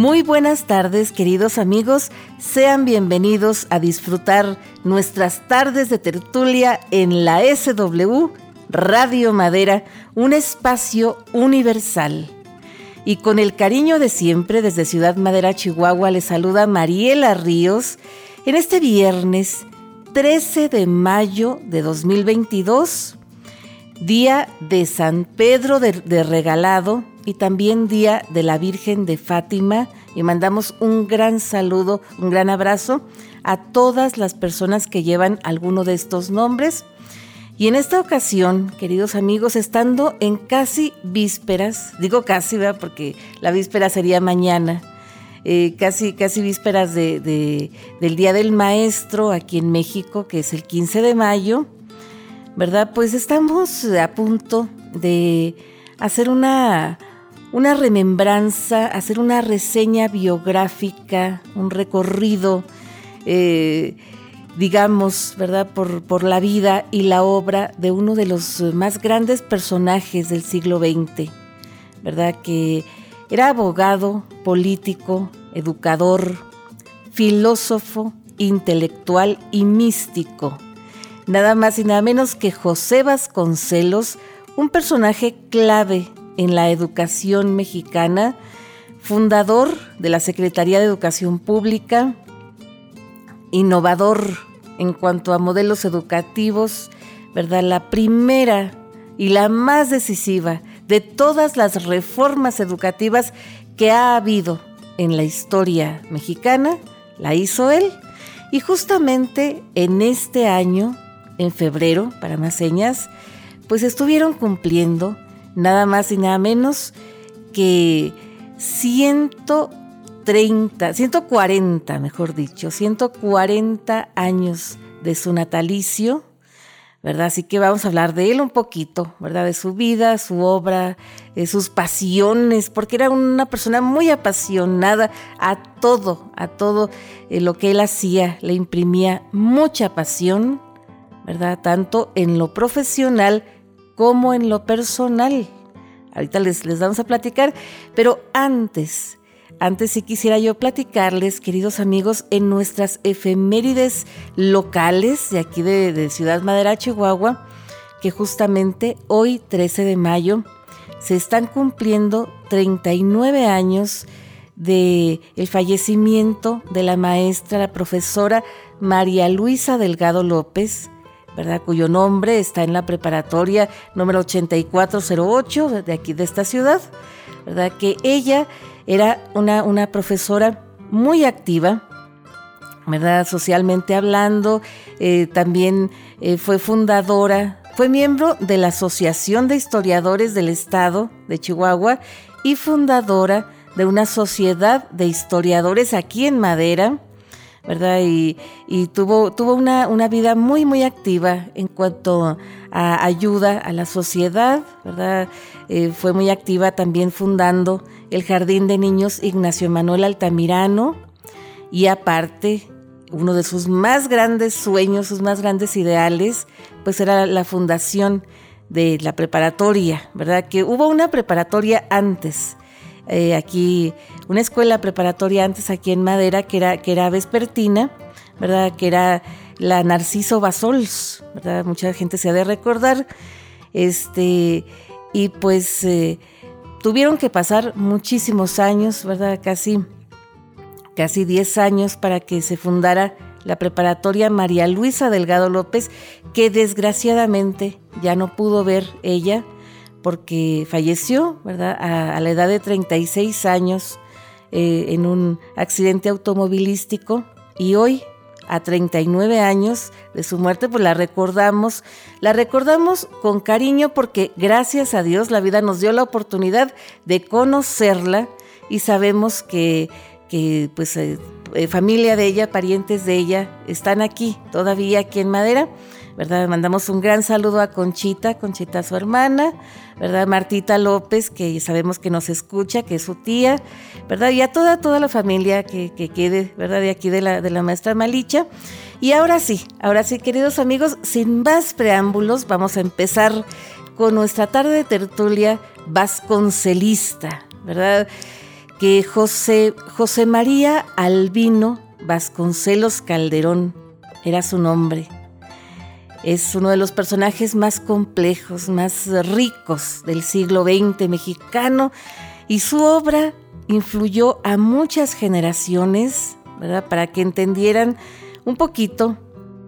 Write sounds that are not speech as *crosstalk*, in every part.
Muy buenas tardes, queridos amigos. Sean bienvenidos a disfrutar nuestras tardes de tertulia en la SW Radio Madera, un espacio universal. Y con el cariño de siempre, desde Ciudad Madera, Chihuahua, les saluda Mariela Ríos en este viernes 13 de mayo de 2022, día de San Pedro de, de Regalado, y también Día de la Virgen de Fátima. Y mandamos un gran saludo, un gran abrazo a todas las personas que llevan alguno de estos nombres. Y en esta ocasión, queridos amigos, estando en casi vísperas, digo casi, ¿verdad? porque la víspera sería mañana, eh, casi, casi vísperas de, del Día del Maestro aquí en México, que es el 15 de mayo, ¿verdad? Pues estamos a punto de hacer una, una remembranza, hacer una reseña biográfica, un recorrido, eh, digamos, ¿verdad?, por, por, la vida y la obra de uno de los más grandes personajes del siglo XX, ¿verdad?, que era abogado, político, educador, filósofo, intelectual y místico. Nada más y nada menos que José Vasconcelos, un personaje clave en la educación mexicana, fundador de la Secretaría de Educación Pública, innovador en cuanto a modelos educativos, ¿verdad? La primera y la más decisiva de todas las reformas educativas que ha habido en la historia mexicana, la hizo él. Y justamente en este año, en febrero, para más señas, pues estuvieron cumpliendo nada más y nada menos que 130, 140, mejor dicho, 140 años de su natalicio, ¿verdad? Así que vamos a hablar de él un poquito, ¿verdad? De su vida, su obra, de sus pasiones, porque era una persona muy apasionada a todo, a todo eh, lo que él hacía, le imprimía mucha pasión, ¿verdad? Tanto en lo profesional como en lo personal. Ahorita les, vamos a platicar, pero antes, antes sí quisiera yo platicarles, queridos amigos, en nuestras efemérides locales de aquí de, Ciudad Madera, Chihuahua, que justamente hoy, 13 de mayo, se están cumpliendo 39 años de el fallecimiento de la maestra, la profesora María Luisa Delgado López, ¿verdad? cuyo nombre está en la preparatoria número 8408 de aquí de esta ciudad, ¿verdad? que ella era una, una profesora muy activa, ¿verdad? socialmente hablando, eh, también eh, fue fundadora, fue miembro de la Asociación de Historiadores del Estado de Chihuahua y fundadora de una sociedad de historiadores aquí en Madera, ¿verdad? Y, tuvo, tuvo una, una, vida muy, muy activa en cuanto a ayuda a la sociedad, ¿verdad? Eh, fue muy activa también fundando el Jardín de Niños Ignacio Manuel Altamirano y aparte, uno de sus más grandes sueños, sus más grandes ideales, pues era la fundación de la preparatoria, ¿verdad? Que hubo una preparatoria antes, eh, aquí, una escuela preparatoria antes aquí en Madera, que era, que era vespertina, ¿verdad? Que era la Narciso Basols, ¿verdad? Mucha gente se ha de recordar. Este, y pues eh, tuvieron que pasar muchísimos años, ¿verdad? Casi, casi 10 años para que se fundara la preparatoria María Luisa Delgado López, que desgraciadamente ya no pudo ver ella porque falleció, ¿verdad? A, la edad de 36 años eh, en un accidente automovilístico y hoy, a 39 años de su muerte, pues la recordamos, la recordamos con cariño porque gracias a Dios la vida nos dio la oportunidad de conocerla y sabemos que, que pues eh, eh, familia de ella, parientes de ella, están aquí, todavía aquí en Madera ¿verdad? Mandamos un gran saludo a Conchita, Conchita su hermana, ¿verdad? Martita López, que sabemos que nos escucha, que es su tía, ¿verdad? Y a toda, toda la familia que, quede, ¿verdad? De aquí de la, de la maestra Malicha. Y ahora sí, ahora sí, queridos amigos, sin más preámbulos, vamos a empezar con nuestra tarde de tertulia vasconcelista, ¿verdad? que José, José María Albino Vasconcelos Calderón era su nombre. Es uno de los personajes más complejos, más ricos del siglo XX mexicano y su obra influyó a muchas generaciones, ¿verdad? Para que entendieran un poquito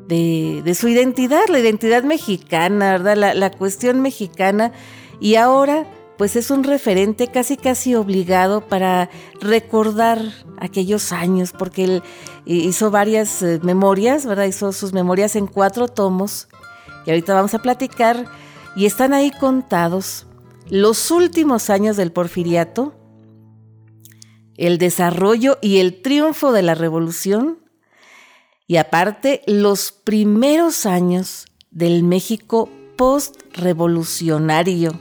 de, su identidad, la identidad mexicana, ¿verdad? La, la, cuestión mexicana. Y ahora, pues es un referente casi casi obligado para recordar aquellos años, porque él hizo varias eh, memorias, ¿verdad? Hizo sus memorias en cuatro tomos, que ahorita vamos a platicar, y están ahí contados los últimos años del porfiriato, el desarrollo y el triunfo de la revolución, y aparte los primeros años del México post-revolucionario,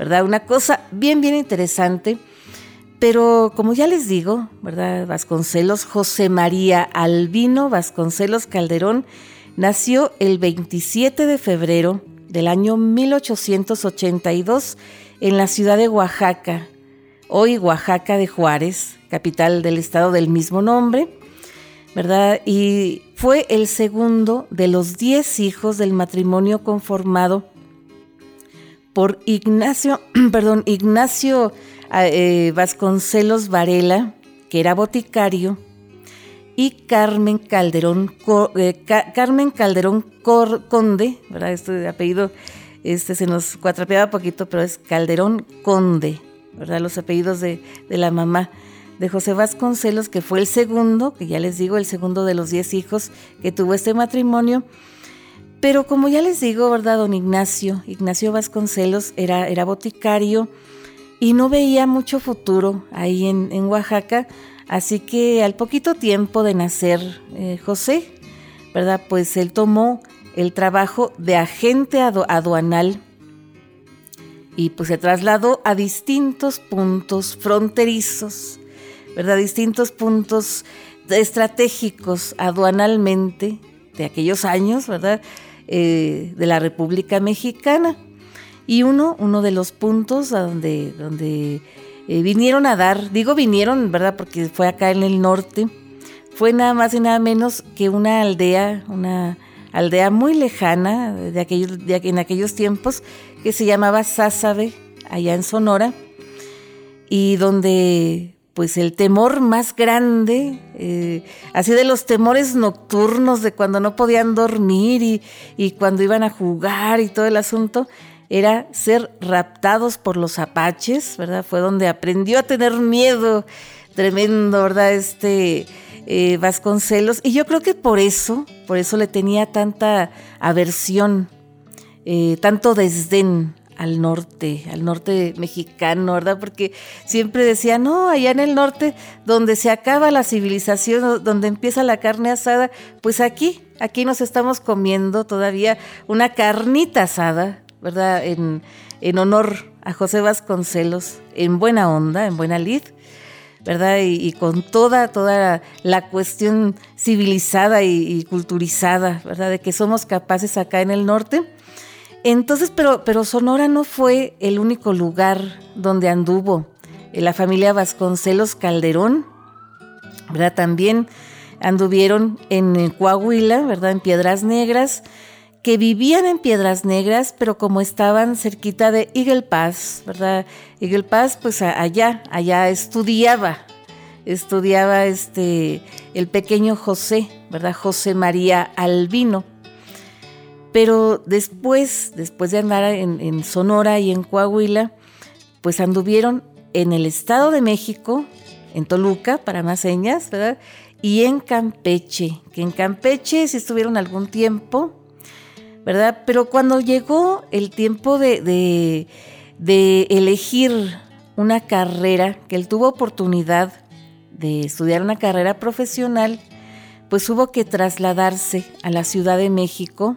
¿verdad? Una cosa bien, bien interesante. Pero como ya les digo, ¿verdad? Vasconcelos, José María Albino Vasconcelos Calderón, nació el 27 de febrero del año 1882 en la ciudad de Oaxaca, hoy Oaxaca de Juárez, capital del estado del mismo nombre. ¿verdad? Y fue el segundo de los diez hijos del matrimonio conformado por Ignacio, *clears throat* perdón, Ignacio eh, Vasconcelos Varela, que era boticario, y Carmen Calderón, eh, Carmen Calderón Conde, ¿verdad? Este apellido este se nos cuatrapeaba poquito, pero es Calderón Conde, ¿verdad? Los apellidos de, de la mamá de José Vasconcelos, que fue el segundo, que ya les digo, el segundo de los diez hijos que tuvo este matrimonio. Pero como ya les digo, ¿verdad? Don Ignacio, Ignacio Vasconcelos era, era boticario y no veía mucho futuro ahí en, Oaxaca, así que al poquito tiempo de nacer eh, José, ¿verdad? Pues él tomó el trabajo de agente aduanal y pues se trasladó a distintos puntos fronterizos ¿verdad? Distintos puntos estratégicos aduanalmente de aquellos años, ¿verdad? Eh, de la República Mexicana. Y uno, uno de los puntos donde, donde eh, vinieron a dar, digo vinieron, ¿verdad? Porque fue acá en el norte, fue nada más y nada menos que una aldea, una aldea muy lejana de aquellos, de, en aquellos tiempos, que se llamaba Sázabe, allá en Sonora, y donde pues el temor más grande, eh, así de los temores nocturnos de cuando no podían dormir y, cuando iban a jugar y todo el asunto, era ser raptados por los apaches, ¿verdad? Fue donde aprendió a tener miedo tremendo, ¿verdad? Este eh, Vasconcelos. Y yo creo que por eso, por eso le tenía tanta aversión, eh, tanto desdén al norte, al norte mexicano, ¿verdad? Porque siempre decía, no, allá en el norte, donde se acaba la civilización, donde empieza la carne asada, pues aquí, aquí nos estamos comiendo todavía una carnita asada, ¿verdad? En, honor a José Vasconcelos, en buena onda, en buena lid. ¿verdad? Y, con toda, toda la cuestión civilizada y, y, culturizada, ¿verdad? De que somos capaces acá en el norte entonces, pero, pero Sonora no fue el único lugar donde anduvo eh, la familia Vasconcelos Calderón, ¿verdad? También anduvieron en Coahuila, ¿verdad? En Piedras Negras, que vivían en Piedras Negras, pero como estaban cerquita de Eagle Pass, ¿verdad? Eagle Pass, pues allá, allá estudiaba, estudiaba este, el pequeño José, ¿verdad? José María Albino. Pero después, después de andar en, Sonora y en Coahuila, pues anduvieron en el Estado de México, en Toluca, para más señas, ¿verdad? Y en Campeche, que en Campeche sí estuvieron algún tiempo, ¿verdad? Pero cuando llegó el tiempo de, de, elegir una carrera, que él tuvo oportunidad de estudiar una carrera profesional, pues hubo que trasladarse a la Ciudad de México,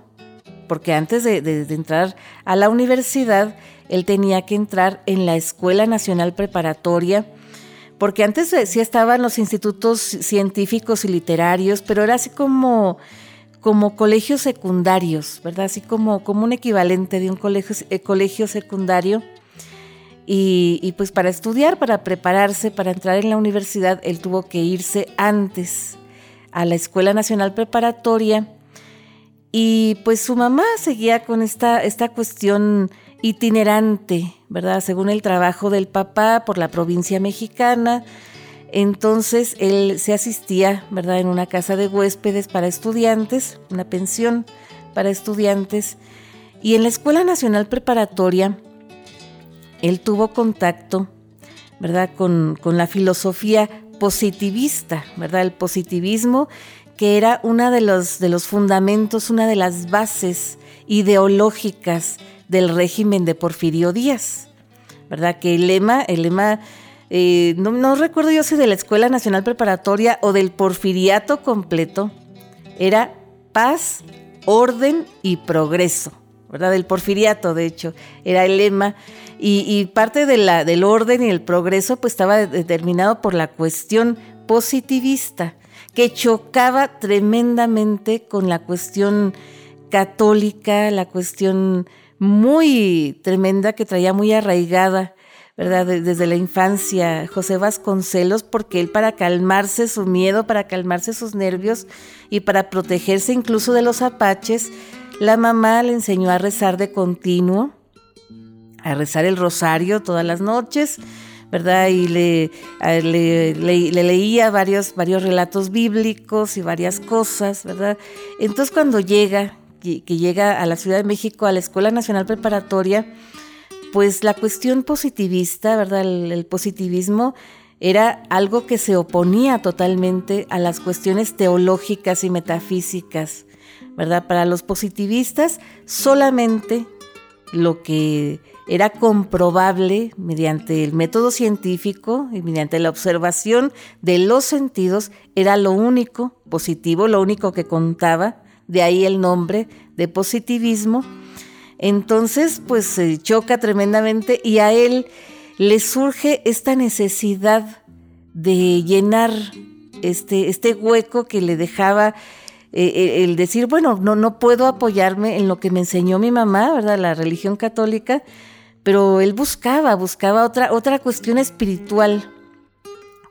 porque antes de, entrar a la universidad, él tenía que entrar en la Escuela Nacional Preparatoria, porque antes sí estaban los institutos científicos y literarios, pero era así como, como colegios secundarios, ¿verdad? Así como, como un equivalente de un colegio, eh, colegio secundario. Y, pues para estudiar, para prepararse, para entrar en la universidad, él tuvo que irse antes a la Escuela Nacional Preparatoria. Y pues su mamá seguía con esta, esta cuestión itinerante, ¿verdad? Según el trabajo del papá por la provincia mexicana. Entonces él se asistía, ¿verdad? En una casa de huéspedes para estudiantes, una pensión para estudiantes. Y en la Escuela Nacional Preparatoria, él tuvo contacto, ¿verdad? Con, la filosofía positivista, ¿verdad? El positivismo, que era uno de los, de los fundamentos, una de las bases ideológicas del régimen de Porfirio Díaz, ¿verdad? Que el lema, el lema, eh, no, recuerdo yo si de la Escuela Nacional Preparatoria o del porfiriato completo, era paz, orden y progreso. ¿verdad? Del porfiriato, de hecho, era el lema. Y, parte de la, del orden y el progreso pues estaba determinado por la cuestión positivista, que chocaba tremendamente con la cuestión católica, la cuestión muy tremenda que traía muy arraigada, ¿verdad? Desde la infancia, José Vasconcelos, porque él para calmarse su miedo, para calmarse sus nervios y para protegerse incluso de los apaches, la mamá le enseñó a rezar de continuo, a rezar el rosario todas las noches, ¿verdad? Y le, le, leía varios, varios relatos bíblicos y varias cosas, ¿verdad? Entonces cuando llega, que, llega a la Ciudad de México, a la Escuela Nacional Preparatoria, pues la cuestión positivista, ¿verdad? el positivismo era algo que se oponía totalmente a las cuestiones teológicas y metafísicas ¿verdad? Para los positivistas, solamente lo que era comprobable mediante el método científico y mediante la observación de los sentidos era lo único positivo, lo único que contaba, de ahí el nombre de positivismo. Entonces, pues se choca tremendamente y a él le surge esta necesidad de llenar este, este hueco que le dejaba eh, eh, el decir, bueno, no, no puedo apoyarme en lo que me enseñó mi mamá, ¿verdad? La religión católica, pero él buscaba, buscaba otra, otra cuestión espiritual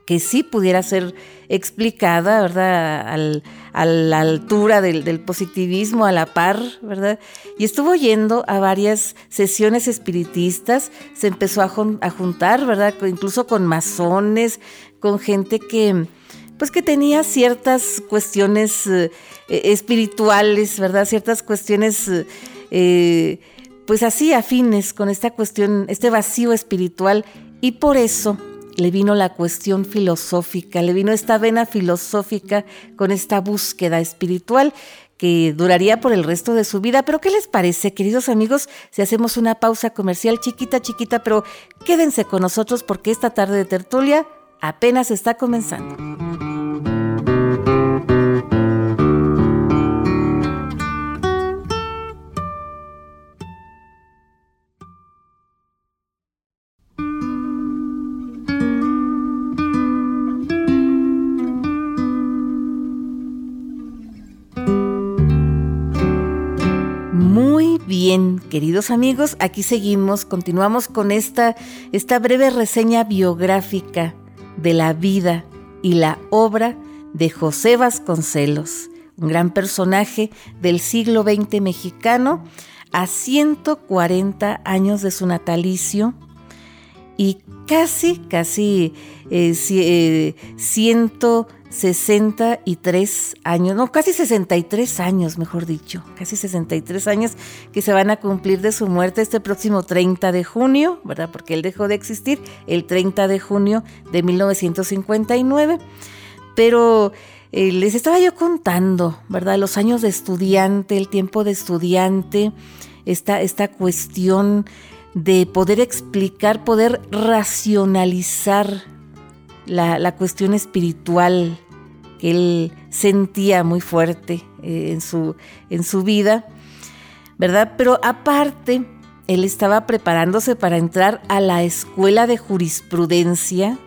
que sí pudiera ser explicada, ¿verdad? a la altura del, positivismo, a la par, ¿verdad? Y estuvo yendo a varias sesiones espiritistas, se empezó a, juntar, ¿verdad? Incluso con masones, con gente que, pues que tenía ciertas cuestiones eh, espirituales, ¿verdad? Ciertas cuestiones, eh, pues así afines con esta cuestión, este vacío espiritual, y por eso le vino la cuestión filosófica, le vino esta vena filosófica con esta búsqueda espiritual que duraría por el resto de su vida. Pero ¿qué les parece, queridos amigos, si hacemos una pausa comercial chiquita, chiquita, pero quédense con nosotros porque esta tarde de tertulia apenas está comenzando. Bien, queridos amigos, aquí seguimos, continuamos con esta, esta breve reseña biográfica de la vida y la obra de José Vasconcelos, un gran personaje del siglo XX mexicano, a 140 años de su natalicio y casi, casi eh, eh, 63 años, no, casi 63 años, mejor dicho, casi 63 años que se van a cumplir de su muerte este próximo 30 de junio, ¿verdad? Porque él dejó de existir el 30 de junio de 1959. Pero eh, les estaba yo contando, ¿verdad? Los años de estudiante, el tiempo de estudiante, esta, esta cuestión de poder explicar, poder racionalizar la, cuestión espiritual que él sentía muy fuerte eh, en, su, en su vida, ¿verdad? Pero aparte, él estaba preparándose para entrar a la Escuela de Jurisprudencia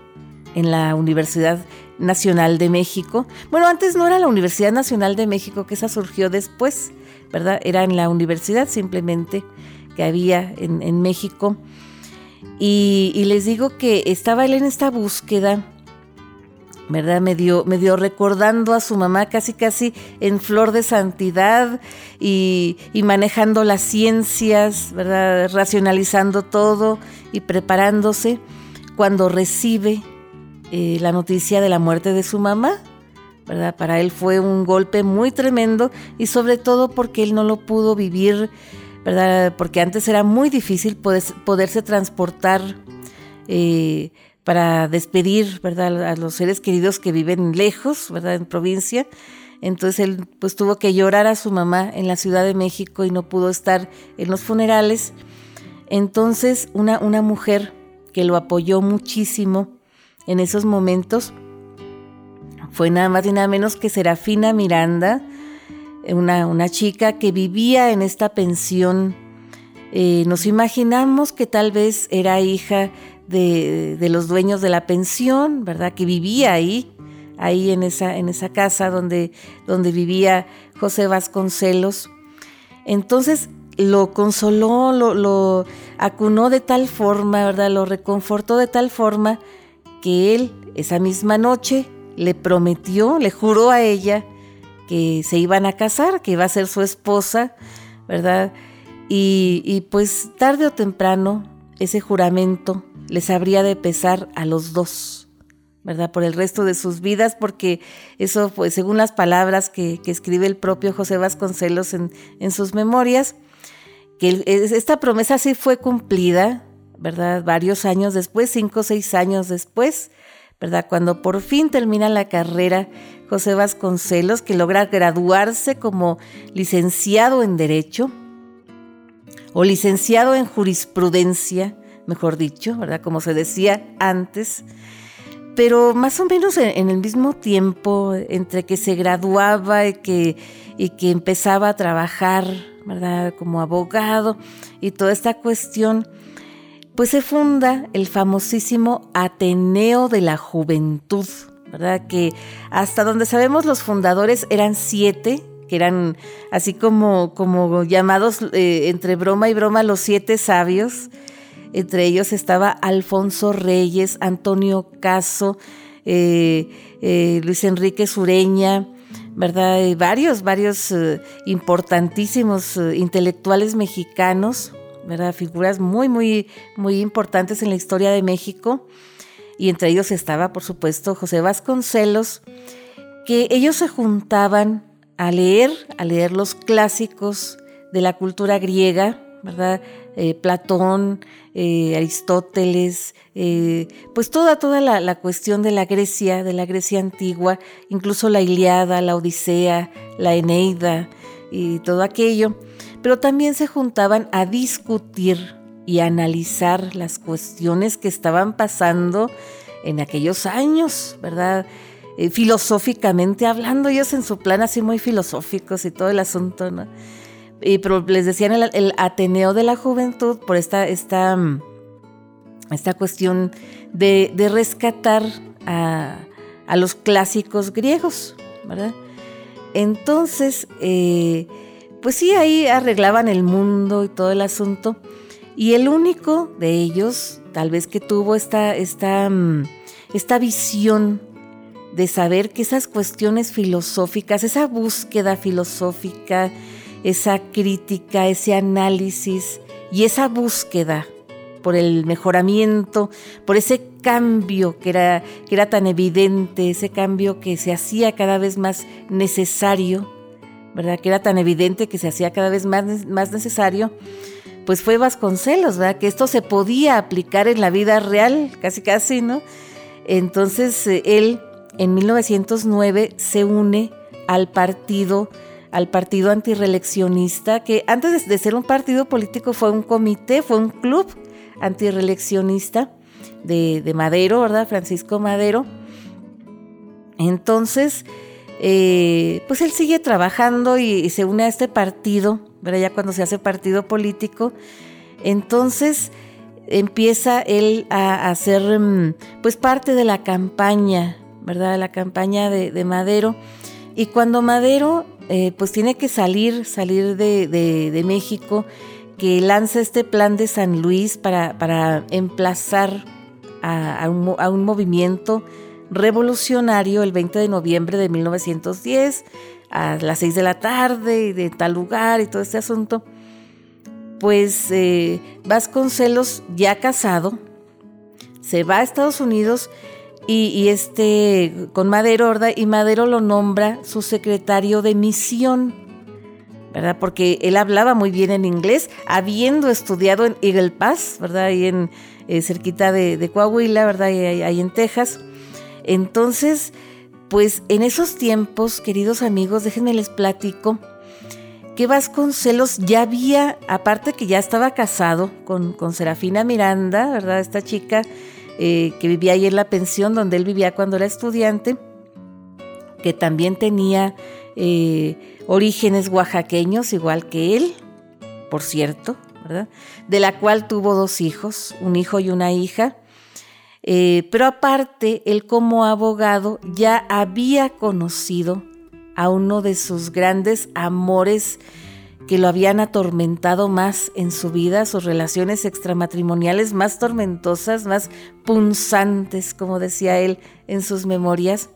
en la Universidad Nacional de México. Bueno, antes no era la Universidad Nacional de México, que esa surgió después, ¿verdad? Era en la universidad simplemente que había en, en México. Y, les digo que estaba él en esta búsqueda, ¿verdad? Medio, medio recordando a su mamá casi casi en flor de santidad y, manejando las ciencias, ¿verdad? Racionalizando todo y preparándose cuando recibe eh, la noticia de la muerte de su mamá. ¿verdad? Para él fue un golpe muy tremendo y sobre todo porque él no lo pudo vivir Porque antes era muy difícil poderse transportar eh, para despedir. A los seres queridos que viven lejos, ¿verdad? En provincia. Entonces él pues tuvo que llorar a su mamá en la Ciudad de México y no pudo estar en los funerales. Entonces una, una mujer que lo apoyó muchísimo en esos momentos fue nada más y nada menos que Serafina Miranda, una, chica que vivía en esta pensión. Eh, nos imaginamos que tal vez era hija de, los dueños de la pensión, ¿verdad? Que vivía ahí, ahí en esa, en esa casa donde, donde vivía José Vasconcelos. Entonces lo consoló, lo, lo acunó de tal forma, ¿verdad? Lo reconfortó de tal forma que él esa misma noche le prometió, le juró a ella que se iban a casar, que iba a ser su esposa, ¿verdad? Y, pues tarde o temprano ese juramento les habría de pesar a los dos, ¿verdad? Por el resto de sus vidas, porque eso, pues según las palabras que, escribe el propio José Vasconcelos en, en sus memorias, que esta promesa sí fue cumplida, ¿verdad? Varios años después, cinco o seis años después, ¿verdad? Cuando por fin termina la carrera José Vasconcelos, que logra graduarse como licenciado en Derecho o licenciado en Jurisprudencia, mejor dicho, ¿verdad? Como se decía antes, pero más o menos en, el mismo tiempo, entre que se graduaba y que, y que empezaba a trabajar, ¿verdad? Como abogado y toda esta cuestión, pues se funda el famosísimo Ateneo de la Juventud, ¿verdad? Que hasta donde sabemos los fundadores eran siete, que eran así como, como llamados eh, entre broma y broma los siete sabios. Entre ellos estaba Alfonso Reyes, Antonio Caso, eh, eh, Luis Enrique Sureña, ¿verdad? varios, varios importantísimos intelectuales mexicanos, Figuras muy, muy, muy importantes en la historia de México. Y entre ellos estaba, por supuesto, José Vasconcelos, que ellos se juntaban a leer, a leer los clásicos de la cultura griega, ¿verdad? Eh, Platón, eh, Aristóteles, eh, pues toda, toda la, la, cuestión de la Grecia, de la Grecia antigua, incluso la Iliada, la Odisea, la Eneida y todo aquello pero también se juntaban a discutir y analizar las cuestiones que estaban pasando en aquellos años, ¿verdad? Eh, filosóficamente hablando, ellos en su plan así muy filosóficos y todo el asunto, ¿no? Y, pero les decían el, Ateneo de la Juventud por esta, esta, esta cuestión de, rescatar a, los clásicos griegos, ¿verdad? Entonces, eh, pues sí, ahí arreglaban el mundo y todo el asunto. Y el único de ellos, tal vez que tuvo esta, esta, mm, esta visión de saber que esas cuestiones filosóficas, esa búsqueda filosófica, esa crítica, ese análisis y esa búsqueda por el mejoramiento, por ese cambio que era, que era tan evidente, ese cambio que se hacía cada vez más necesario, ¿verdad? Que era tan evidente que se hacía cada vez más, más necesario, pues fue Vasconcelos, ¿verdad? Que esto se podía aplicar en la vida real, casi casi, ¿no? Entonces eh, él en 1909 se une al partido al partido antireleccionista, que antes de ser un partido político fue un comité, fue un club antireleccionista de, de Madero, ¿verdad? Francisco Madero. Entonces, eh, pues él sigue trabajando y, se une a este partido, ¿verdad? ya cuando se hace partido político, entonces empieza él a hacer mm, pues parte de la campaña, ¿verdad? La campaña de, Madero. Y cuando Madero eh, pues tiene que salir, salir de, México, que lanza este plan de San Luis para, emplazar a, a, un, movimiento revolucionario el 20 de noviembre de 1910 a las 6 de la tarde de tal lugar y todo este asunto, pues eh, Vasconcelos ya casado se va a Estados Unidos y, este con Madero, ¿verdad? Y Madero lo nombra su secretario de misión, ¿verdad? Porque él hablaba muy bien en inglés, habiendo estudiado en Eagle Pass, ¿verdad? Ahí en eh, cerquita de, Coahuila, ¿verdad? Ahí, en Texas. Entonces, pues en esos tiempos, queridos amigos, déjenme les platico que Vasconcelos ya había, aparte que ya estaba casado con, con Serafina Miranda, ¿verdad? Esta chica eh, que vivía ahí en la pensión donde él vivía cuando era estudiante, que también tenía eh, orígenes oaxaqueños, igual que él, por cierto, ¿verdad? De la cual tuvo dos hijos, un hijo y una hija. Eh, pero aparte, él como abogado ya había conocido a uno de sus grandes amores que lo habían atormentado más en su vida, sus relaciones extramatrimoniales más tormentosas, más punzantes, como decía él en sus memorias,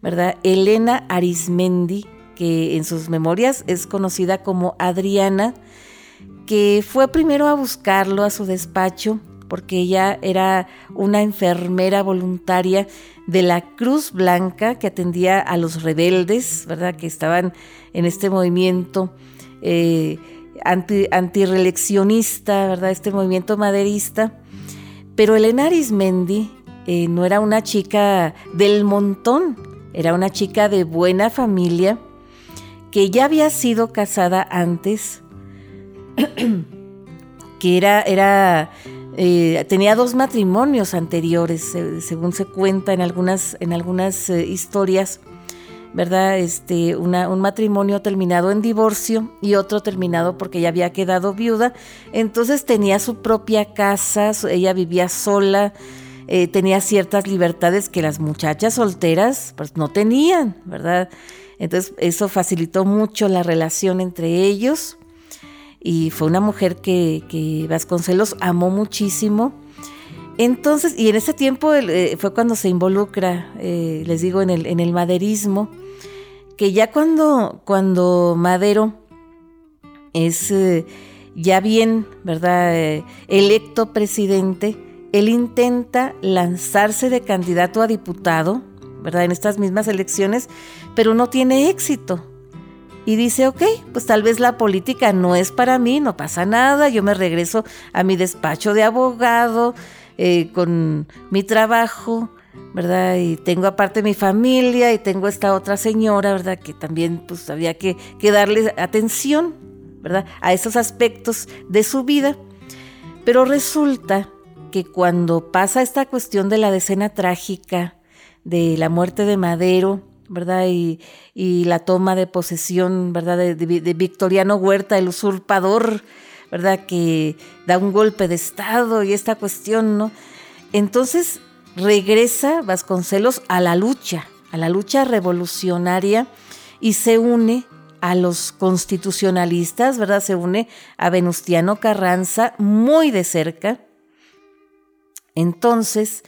¿verdad? Elena Arismendi, que en sus memorias es conocida como Adriana, que fue primero a buscarlo a su despacho porque ella era una enfermera voluntaria de la Cruz Blanca que atendía a los rebeldes, ¿verdad? Que estaban en este movimiento eh, anti, ¿verdad? Este movimiento maderista. Pero Elena Arismendi eh, no era una chica del montón, era una chica de buena familia que ya había sido casada antes, *clears throat* que era, era eh, tenía dos matrimonios anteriores, según se cuenta en algunas, en algunas historias. ¿verdad? Este, un matrimonio terminado en divorcio y otro terminado porque ella había quedado viuda. Entonces tenía su propia casa, ella vivía sola, eh, tenía ciertas libertades que las muchachas solteras pues no tenían, ¿verdad? Entonces eso facilitó mucho la relación entre ellos y fue una mujer que, Vasconcelos amó muchísimo. Entonces, y en ese tiempo eh, fue cuando se involucra, eh, les digo, en el, maderismo que ya cuando, cuando Madero es eh, ya bien, ¿verdad?, eh, electo presidente, él intenta lanzarse de candidato a diputado, ¿verdad?, en estas mismas elecciones, pero no tiene éxito. Y dice, ok, pues tal vez la política no es para mí, no pasa nada, yo me regreso a mi despacho de abogado, eh, con mi trabajo, ¿verdad? Y tengo aparte mi familia y tengo esta otra señora, ¿verdad? Que también pues había que, darle atención, ¿verdad? A esos aspectos de su vida. Pero resulta que cuando pasa esta cuestión de la decena trágica, de la muerte de Madero, ¿verdad? Y, la toma de posesión, ¿verdad? De, de, Victoriano Huerta, el usurpador, ¿verdad? Que da un golpe de Estado y esta cuestión, ¿no? Entonces regresa Vasconcelos a la lucha, a la lucha revolucionaria y se une a los constitucionalistas, ¿verdad? Se une a Venustiano Carranza muy de cerca. Entonces,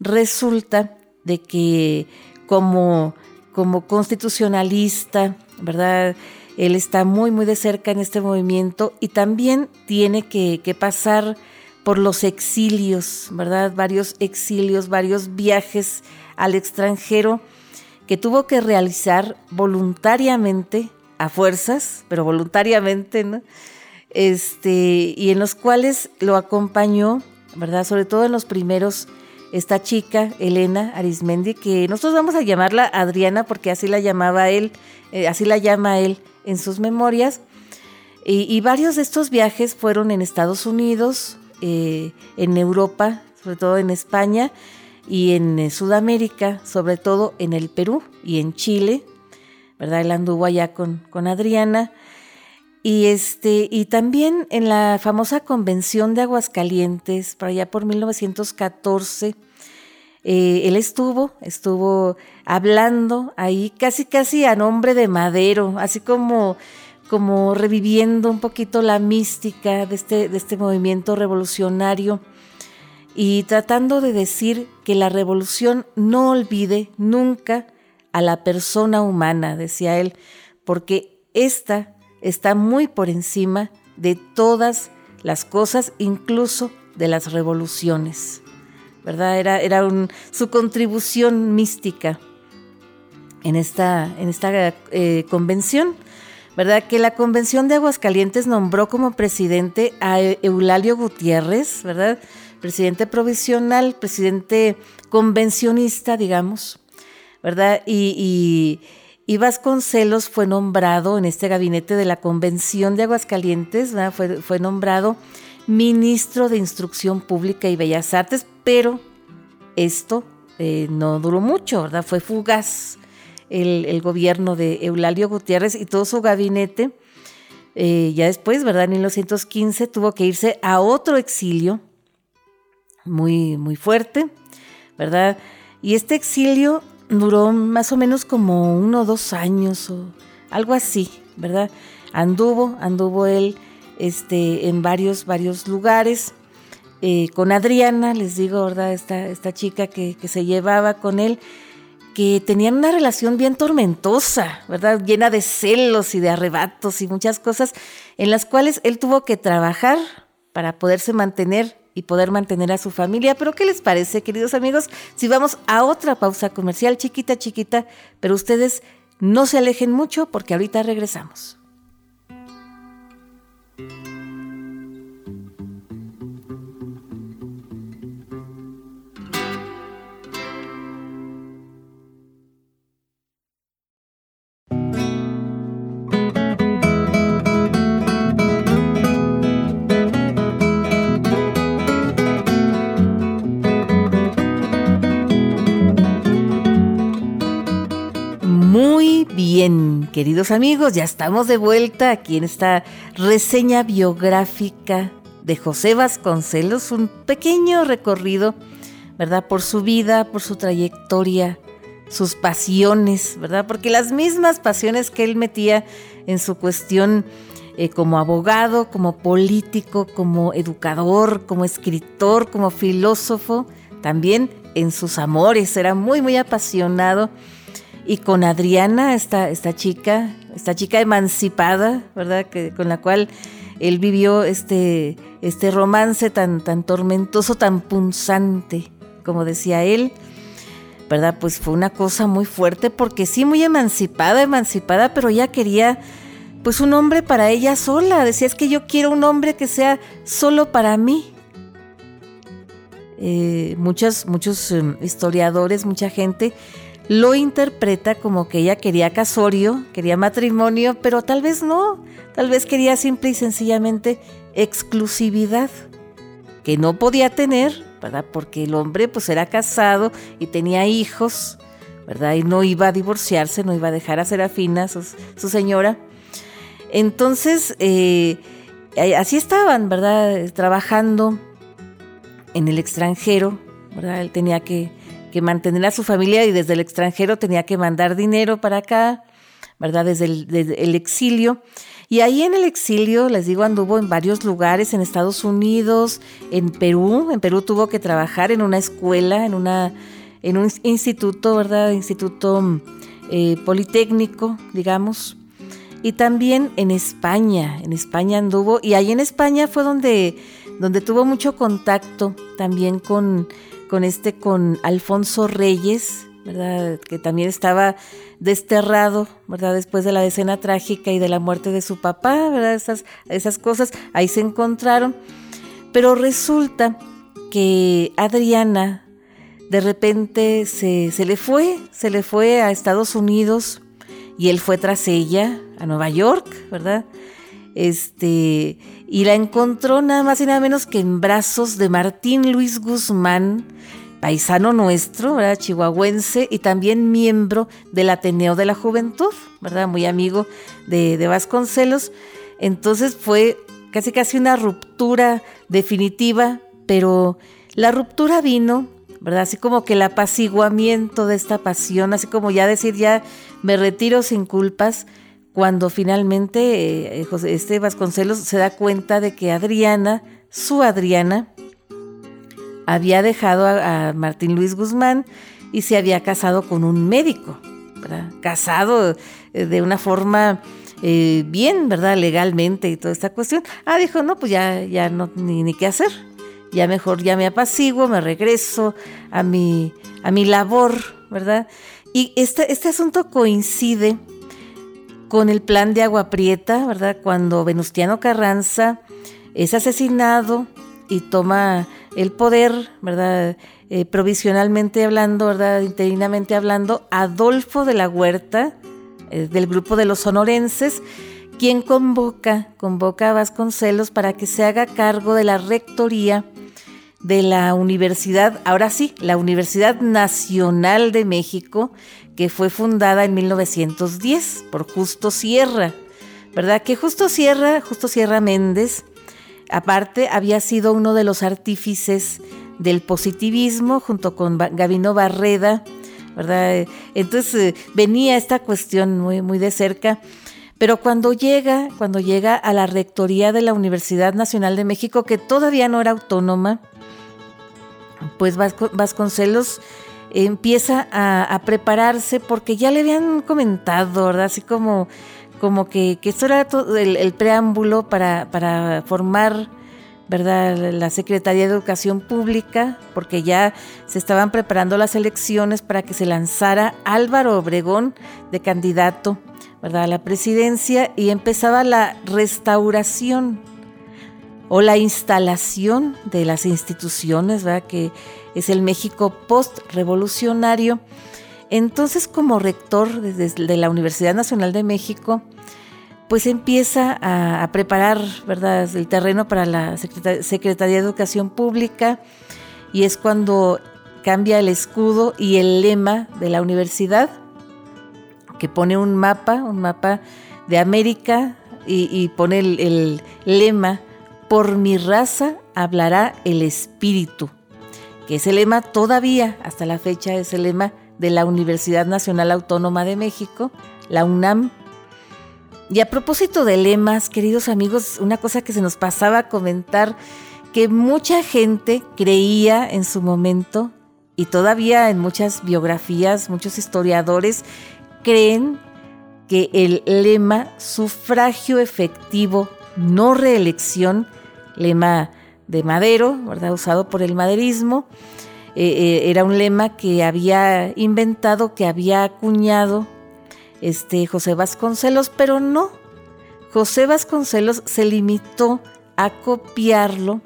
resulta de que como, como constitucionalista, ¿verdad? Él está muy, muy de cerca en este movimiento y también tiene que, pasar por los exilios, ¿verdad? Varios exilios, varios viajes al extranjero que tuvo que realizar voluntariamente, a fuerzas, pero voluntariamente, ¿no? Este, y en los cuales lo acompañó, ¿verdad? Sobre todo en los primeros, esta chica, Elena Arismendi, que nosotros vamos a llamarla Adriana porque así la llamaba él, eh, así la llama él en sus memorias. y, varios de estos viajes fueron en Estados Unidos, eh, en Europa, sobre todo en España y en eh, Sudamérica, sobre todo en el Perú y en Chile, ¿verdad? Él anduvo allá con, con Adriana. Y, este, y también en la famosa convención de Aguascalientes, para allá por 1914, eh, él estuvo, estuvo hablando ahí casi casi a nombre de Madero, así como como reviviendo un poquito la mística de este, de este movimiento revolucionario y tratando de decir que la revolución no olvide nunca a la persona humana, decía él, porque esta está muy por encima de todas las cosas, incluso de las revoluciones. ¿Verdad? Era, era su contribución mística en esta, en esta eh, convención. ¿verdad? Que la Convención de Aguascalientes nombró como presidente a Eulalio Gutiérrez, ¿verdad? Presidente provisional, presidente convencionista, digamos, ¿verdad? Y, Vasconcelos fue nombrado en este gabinete de la Convención de Aguascalientes, fue nombrado ministro de Instrucción Pública y Bellas Artes, pero esto eh, no duró mucho, ¿verdad? Fue fugaz el, gobierno de Eulalio Gutiérrez y todo su gabinete. Eh, ya después, ¿verdad? En 1915 tuvo que irse a otro exilio muy, muy fuerte, ¿verdad? Y este exilio duró más o menos como uno o dos años o algo así, ¿verdad? Anduvo, anduvo él este, en varios, varios lugares. Eh, con Adriana, les digo, ¿verdad? Esta, esta chica que, que se llevaba con él que tenían una relación bien tormentosa, ¿verdad? Llena de celos y de arrebatos y muchas cosas en las cuales él tuvo que trabajar para poderse mantener y poder mantener a su familia. Pero ¿qué les parece, queridos amigos? Si vamos a otra pausa comercial chiquita, chiquita, pero ustedes no se alejen mucho porque ahorita regresamos. Queridos amigos, ya estamos de vuelta aquí en esta reseña biográfica de José Vasconcelos, un pequeño recorrido, ¿verdad? Por su vida, por su trayectoria, sus pasiones, ¿verdad? Porque las mismas pasiones que él metía en su cuestión eh, como abogado, como político, como educador, como escritor, como filósofo, también en sus amores, era muy, muy apasionado y con Adriana, esta, esta chica, esta chica emancipada, ¿verdad? Que, con la cual él vivió este, este romance tan, tan tormentoso, tan punzante, como decía él, ¿verdad? Pues fue una cosa muy fuerte porque sí, muy emancipada, emancipada, pero ya quería pues un hombre para ella sola. Decía, es que yo quiero un hombre que sea solo para mí. Eh, muchos, muchos em, historiadores, mucha gente lo interpreta como que ella quería casorio, quería matrimonio, pero tal vez no, tal vez quería simple y sencillamente exclusividad, que no podía tener, ¿verdad? Porque el hombre pues era casado y tenía hijos, ¿verdad? Y no iba a divorciarse, no iba a dejar a Serafina, su, su señora. Entonces, eh, así estaban, ¿verdad? Trabajando en el extranjero, ¿verdad? Él tenía que que mantener a su familia y desde el extranjero tenía que mandar dinero para acá, ¿verdad? Desde el, exilio. Y ahí en el exilio, les digo, anduvo en varios lugares, en Estados Unidos, en Perú. En Perú tuvo que trabajar en una escuela, en, una, en un instituto, ¿verdad? Instituto eh, Politécnico, digamos. Y también en España, en España anduvo. Y ahí en España fue donde, donde tuvo mucho contacto también con con este, con Alfonso Reyes, ¿verdad? Que también estaba desterrado, ¿verdad? Después de la escena trágica y de la muerte de su papá, ¿verdad? Esas, esas cosas, ahí se encontraron. Pero resulta que Adriana de repente se, se le fue, se le fue a Estados Unidos y él fue tras ella a Nueva York, ¿verdad? Este, y la encontró nada más y nada menos que en brazos de Martín Luis Guzmán, paisano nuestro, ¿verdad? chihuahuense y también miembro del Ateneo de la Juventud, ¿verdad? muy amigo de, Vasconcelos. Entonces fue casi casi una ruptura definitiva, pero la ruptura vino, ¿verdad? Así como que el apaciguamiento de esta pasión, así como ya decir, ya me retiro sin culpas, cuando finalmente eh, José, este Vasconcelos se da cuenta de que Adriana, su Adriana, había dejado a, Martín Luis Guzmán y se había casado con un médico, casado eh, de una forma eh, bien, ¿verdad? Legalmente y toda esta cuestión. Ah, dijo, no, pues ya, ya no, ni, ni qué hacer. Ya mejor, ya me apaciguo, me regreso a mi, a mi labor, ¿verdad? Y este, este asunto coincide con el plan de Agua Prieta, ¿verdad? Cuando Venustiano Carranza es asesinado y toma el poder, ¿verdad? Eh, provisionalmente hablando, ¿verdad? Interinamente hablando, Adolfo de la Huerta, eh, del grupo de los sonorenses, quien convoca, convoca a Vasconcelos para que se haga cargo de la rectoría de la Universidad, ahora sí, la Universidad Nacional de México, que fue fundada en 1910 por Justo Sierra, ¿verdad? Que Justo Sierra, Justo Sierra Méndez, aparte había sido uno de los artífices del positivismo junto con Gavino Barreda, ¿verdad? Entonces eh, venía esta cuestión muy, muy de cerca. Pero cuando llega, cuando llega a la rectoría de la Universidad Nacional de México, que todavía no era autónoma, pues Vasconcelos empieza a, prepararse porque ya le habían comentado, ¿verdad? Así como, como que, esto era el, preámbulo para, para formar ¿verdad? La Secretaría de Educación Pública, porque ya se estaban preparando las elecciones para que se lanzara Álvaro Obregón de candidato, ¿verdad? A la presidencia y empezaba la restauración o la instalación de las instituciones, ¿verdad? Que es el México post-revolucionario. Entonces, como rector de, la Universidad Nacional de México, pues empieza a, preparar ¿verdad? el terreno para la Secretaría de Educación Pública y es cuando cambia el escudo y el lema de la universidad, que pone un mapa, un mapa de América y, pone el lema por mi raza hablará el espíritu, que es el lema todavía, hasta la fecha, es el lema de la Universidad Nacional Autónoma de México, la UNAM. Y a propósito de lemas, queridos amigos, una cosa que se nos pasaba a comentar, que mucha gente creía en su momento, y todavía en muchas biografías, muchos historiadores creen que el lema sufragio efectivo, no reelección, lema de Madero, ¿verdad? usado por el maderismo. Eh, eh, era un lema que había inventado, que había acuñado este, José Vasconcelos, pero no. José Vasconcelos se limitó a copiarlo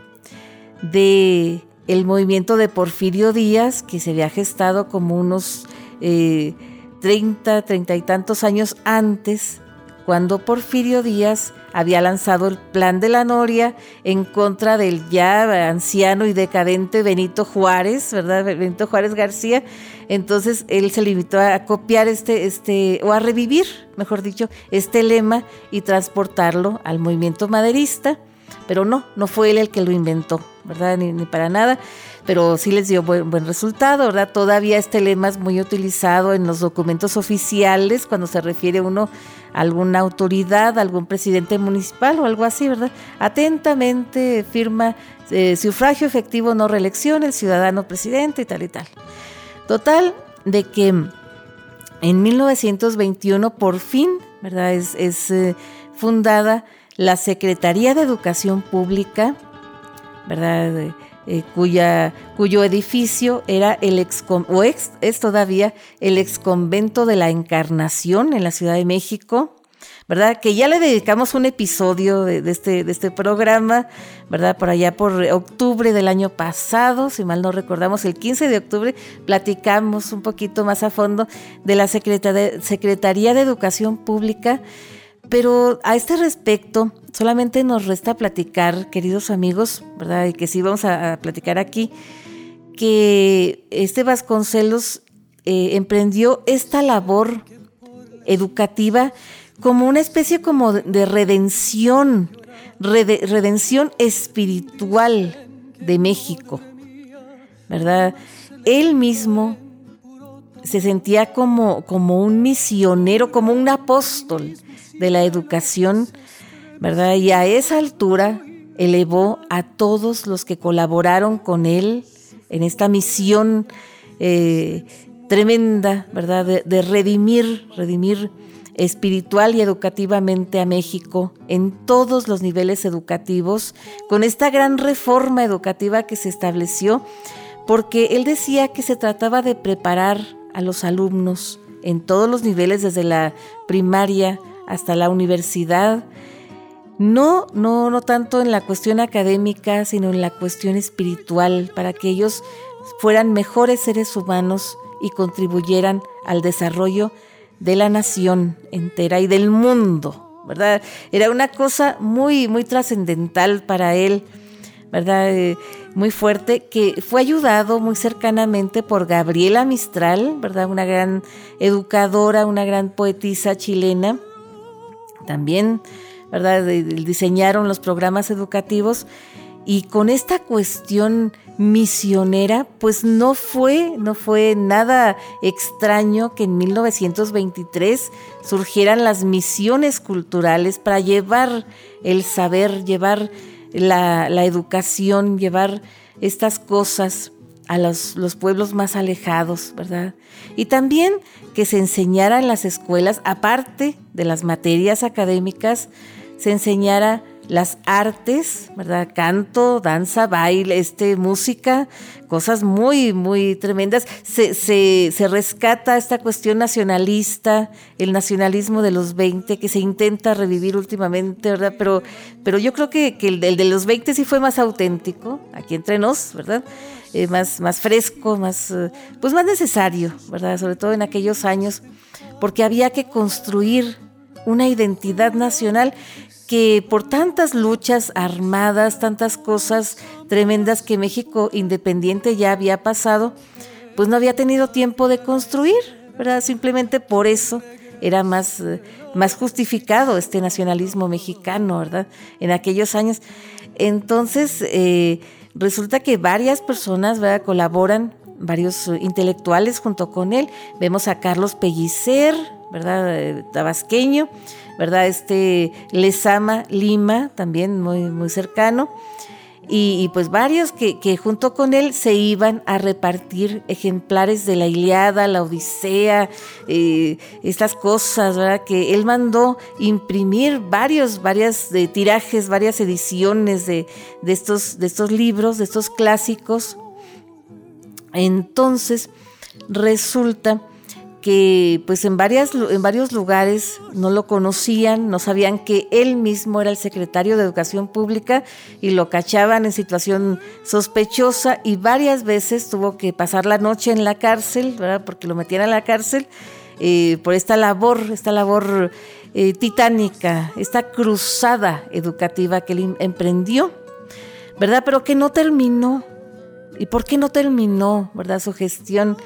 de el movimiento de Porfirio Díaz, que se había gestado como unos 30, eh, 30 y tantos años antes cuando Porfirio Díaz había lanzado el plan de la Noria en contra del ya anciano y decadente Benito Juárez, ¿verdad? Benito Juárez García. Entonces él se limitó a copiar este, este, o a revivir, mejor dicho, este lema y transportarlo al movimiento maderista. Pero no, no fue él el que lo inventó, ¿verdad? Ni, para nada pero sí les dio buen, buen, resultado, ¿verdad? Todavía este lema es muy utilizado en los documentos oficiales cuando se refiere uno alguna autoridad, algún presidente municipal o algo así, ¿verdad? Atentamente firma eh, sufragio efectivo, no reelección, el ciudadano presidente y tal y tal. Total, de que en 1921 por fin, ¿verdad? Es, eh, fundada la Secretaría de Educación Pública, ¿verdad? Eh, cuya, cuyo edificio era el ex, o es todavía el ex convento de la Encarnación en la Ciudad de México, ¿verdad? Que ya le dedicamos un episodio de, este, de este programa, ¿verdad? Por allá por octubre del año pasado, si mal no recordamos, el 15 de octubre, platicamos un poquito más a fondo de la Secretaría de Educación Pública pero a este respecto, solamente nos resta platicar, queridos amigos, ¿verdad? Y que sí vamos a, platicar aquí, que este Vasconcelos eh, emprendió esta labor educativa como una especie como de redención, redención espiritual de México, ¿verdad? Él mismo se sentía como, como un misionero, como un apóstol de la educación, ¿verdad? Y a esa altura elevó a todos los que colaboraron con él en esta misión eh, tremenda, ¿verdad? De, de, redimir, redimir espiritual y educativamente a México en todos los niveles educativos, con esta gran reforma educativa que se estableció, porque él decía que se trataba de preparar a los alumnos en todos los niveles, desde la primaria hasta la universidad, no, no, no tanto en la cuestión académica, sino en la cuestión espiritual, para que ellos fueran mejores seres humanos y contribuyeran al desarrollo de la nación entera y del mundo, ¿verdad? Era una cosa muy, muy trascendental para él, ¿verdad? Eh, muy fuerte, que fue ayudado muy cercanamente por Gabriela Mistral, ¿verdad? Una gran educadora, una gran poetisa chilena, también, ¿verdad? Diseñaron los programas educativos y con esta cuestión misionera, pues no fue, no fue nada extraño que en 1923 surgieran las misiones culturales para llevar el saber, llevar la, educación, llevar estas cosas a los, los, pueblos más alejados, ¿verdad? Y también que se enseñara en las escuelas, aparte de las materias académicas, se enseñara las artes, ¿verdad? Canto, danza, baile, este, música, cosas muy, muy tremendas. Se, se, rescata esta cuestión nacionalista, el nacionalismo de los 20, que se intenta revivir últimamente, ¿verdad? Pero, pero yo creo que, el, de los 20 sí fue más auténtico, aquí entre nos, ¿verdad? Eh, más, más fresco, más, eh, pues más necesario, ¿verdad? Sobre todo en aquellos años, porque había que construir una identidad nacional que por tantas luchas armadas, tantas cosas tremendas que México independiente ya había pasado, pues no había tenido tiempo de construir, ¿verdad? Simplemente por eso era más, eh, más justificado este nacionalismo mexicano, ¿verdad? En aquellos años. Entonces, resulta que varias personas. Colaboran, varios intelectuales junto con él. Vemos a Carlos Pellicer, ¿verdad? Eh, tabasqueño ¿verdad? Este Lesama Lima, también muy, muy cercano. Y, pues varios que, junto con él se iban a repartir ejemplares de la Iliada, la Odisea, eh, estas cosas, ¿verdad? Que él mandó imprimir varios, varias de tirajes, varias ediciones de, de, estos, de estos libros, de estos clásicos. Entonces, resulta que pues en, varias, en varios lugares no lo conocían, no sabían que él mismo era el secretario de Educación Pública y lo cachaban en situación sospechosa y varias veces tuvo que pasar la noche en la cárcel, ¿verdad? porque lo metían a la cárcel eh, por esta labor, esta labor eh, titánica, esta cruzada educativa que él em, emprendió, ¿verdad? Pero que no terminó. ¿Y por qué no terminó, verdad, su gestión?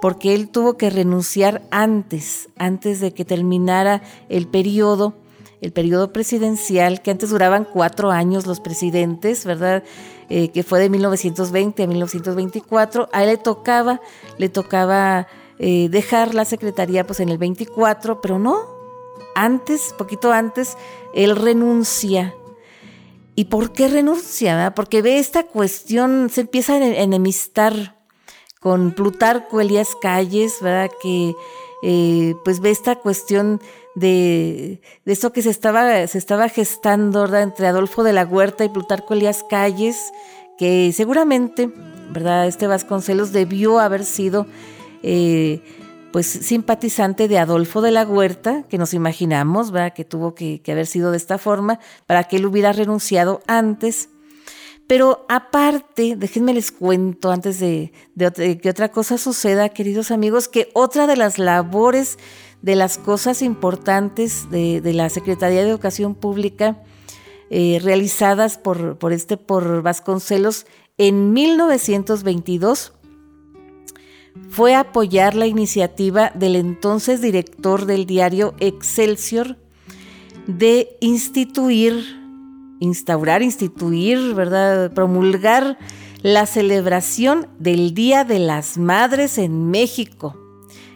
Porque él tuvo que renunciar antes, antes de que terminara el periodo, el periodo presidencial, que antes duraban cuatro años los presidentes, ¿verdad? Eh, que fue de 1920 a 1924. A él le tocaba, le tocaba eh, dejar la secretaría pues en el 24, pero no, antes, poquito antes, él renuncia. ¿Y por qué renuncia? Porque ve esta cuestión, se empieza a enemistar con Plutarco Elías Calles, ¿verdad? Que eh, pues ve esta cuestión de, de, esto que se estaba, se estaba gestando. Entre Adolfo de la Huerta y Plutarco Elías Calles, que seguramente, ¿verdad? Este Vasconcelos debió haber sido eh, pues simpatizante de Adolfo de la Huerta, que nos imaginamos, ¿verdad? Que tuvo que haber sido de esta forma, para que él hubiera renunciado antes pero aparte, déjenme les cuento antes de, que otra cosa suceda, queridos amigos, que otra de las labores, de las cosas importantes de, la Secretaría de Educación Pública eh, realizadas por, por, este, por Vasconcelos en 1922 fue apoyar la iniciativa del entonces director del diario Excelsior de instituir instaurar, instituir, ¿verdad? Promulgar la celebración del Día de las Madres en México,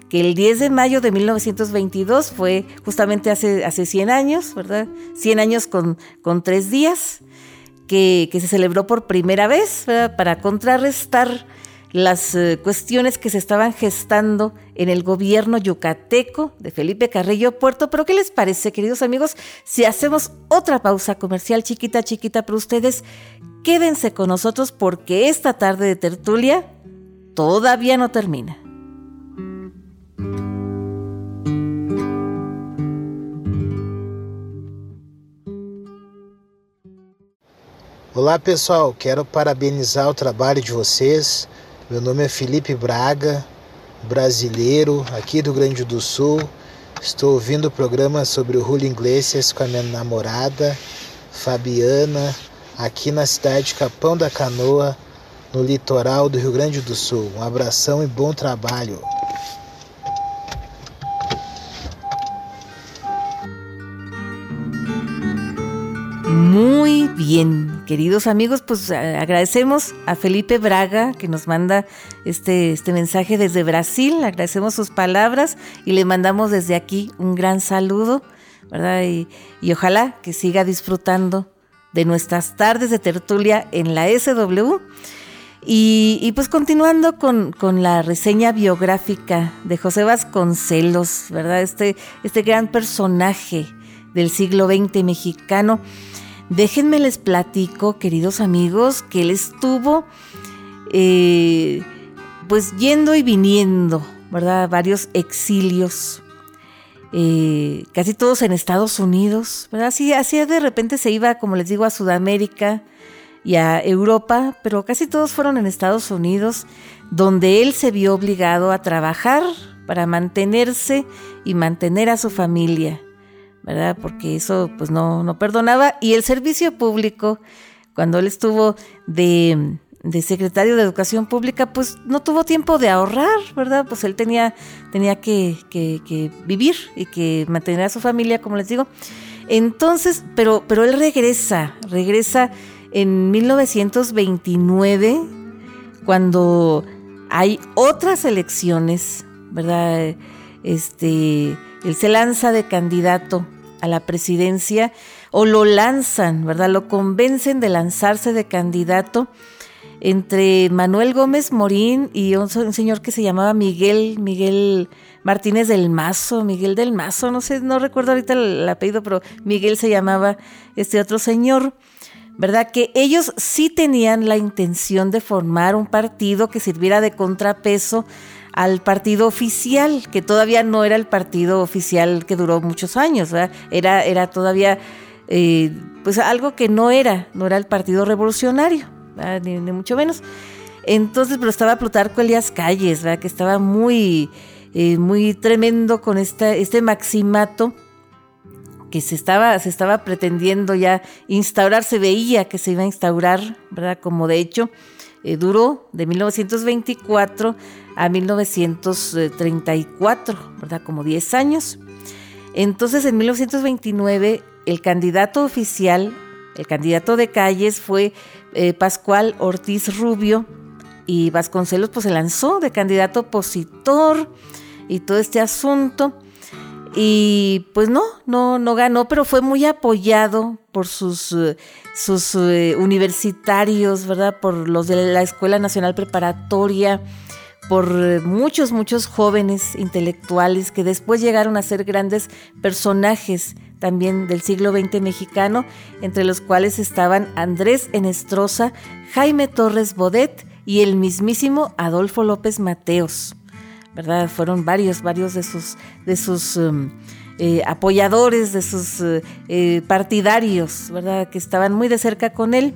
que el 10 de mayo de 1922 fue justamente hace, hace 100 años, ¿verdad? 100 años con, con tres días, que, se celebró por primera vez para contrarrestar las eh, cuestiones que se estaban gestando en el gobierno yucateco de Felipe Carrillo Puerto. Pero ¿qué les parece, queridos amigos, si hacemos otra pausa comercial chiquita, chiquita para ustedes? Quédense con nosotros porque esta tarde de tertulia todavía no termina. Olá pessoal, quero parabenizar o trabalho de vocês. Meu nome é Felipe Braga, brasileiro aqui do Rio Grande do Sul. Estou ouvindo o programa sobre o Julio Iglesias com a minha namorada Fabiana, aqui na cidade de Capão da Canoa, no litoral do Rio Grande do Sul. Um abração e bom trabalho. Muy bien, queridos amigos, pues eh, agradecemos a Felipe Braga que nos manda este, este mensaje desde Brasil, agradecemos sus palabras y le mandamos desde aquí un gran saludo, ¿verdad? Y, ojalá que siga disfrutando de nuestras tardes de tertulia en la SW. Y, pues continuando con, con, la reseña biográfica de José Vasconcelos, ¿verdad? Este, este gran personaje del siglo XX mexicano. Déjenme les platico, queridos amigos, que él estuvo eh, pues yendo y viniendo, ¿verdad? Varios exilios, eh, casi todos en Estados Unidos, ¿verdad? Así, así de repente se iba, como les digo, a Sudamérica y a Europa, pero casi todos fueron en Estados Unidos, donde él se vio obligado a trabajar para mantenerse y mantener a su familia. ¿Verdad? Porque eso pues no, no perdonaba. Y el servicio público, cuando él estuvo de, secretario de Educación Pública, pues no tuvo tiempo de ahorrar, ¿verdad? Pues él tenía, tenía que, que, vivir y que mantener a su familia, como les digo. Entonces, pero, pero él regresa, regresa en 1929, cuando hay otras elecciones, ¿verdad? Este, él se lanza de candidato a la presidencia o lo lanzan, ¿verdad? Lo convencen de lanzarse de candidato entre Manuel Gómez Morín y un, señor que se llamaba Miguel, Miguel Martínez del Mazo, Miguel del Mazo, no sé, no recuerdo ahorita el, apellido, pero Miguel se llamaba este otro señor. ¿verdad? Que ellos sí tenían la intención de formar un partido que sirviera de contrapeso al partido oficial, que todavía no era el partido oficial que duró muchos años, Era, era todavía eh, pues algo que no era, no era el partido revolucionario, ni, mucho menos. Entonces, pero estaba Plutarco Elías Calles, ¿verdad? que estaba muy, eh, muy tremendo con esta, este maximato que se estaba, se estaba pretendiendo ya instaurar, se veía que se iba a instaurar, ¿verdad? Como de hecho eh, duró de 1924 a 1934, ¿verdad? Como 10 años. Entonces, en 1929, el candidato oficial, el candidato de calles fue eh, Pascual Ortiz Rubio y Vasconcelos pues se lanzó de candidato opositor y todo este asunto. Y pues no, no, no ganó, pero fue muy apoyado por sus, eh, sus eh, universitarios, ¿verdad? Por los de la Escuela Nacional Preparatoria, por eh, muchos, muchos jóvenes intelectuales que después llegaron a ser grandes personajes también del siglo XX mexicano, entre los cuales estaban Andrés Enestrosa, Jaime Torres Bodet y el mismísimo Adolfo López Mateos. ¿Verdad? Fueron varios, varios de sus, de sus um, eh, apoyadores, de sus eh, partidarios, ¿verdad? Que estaban muy de cerca con él.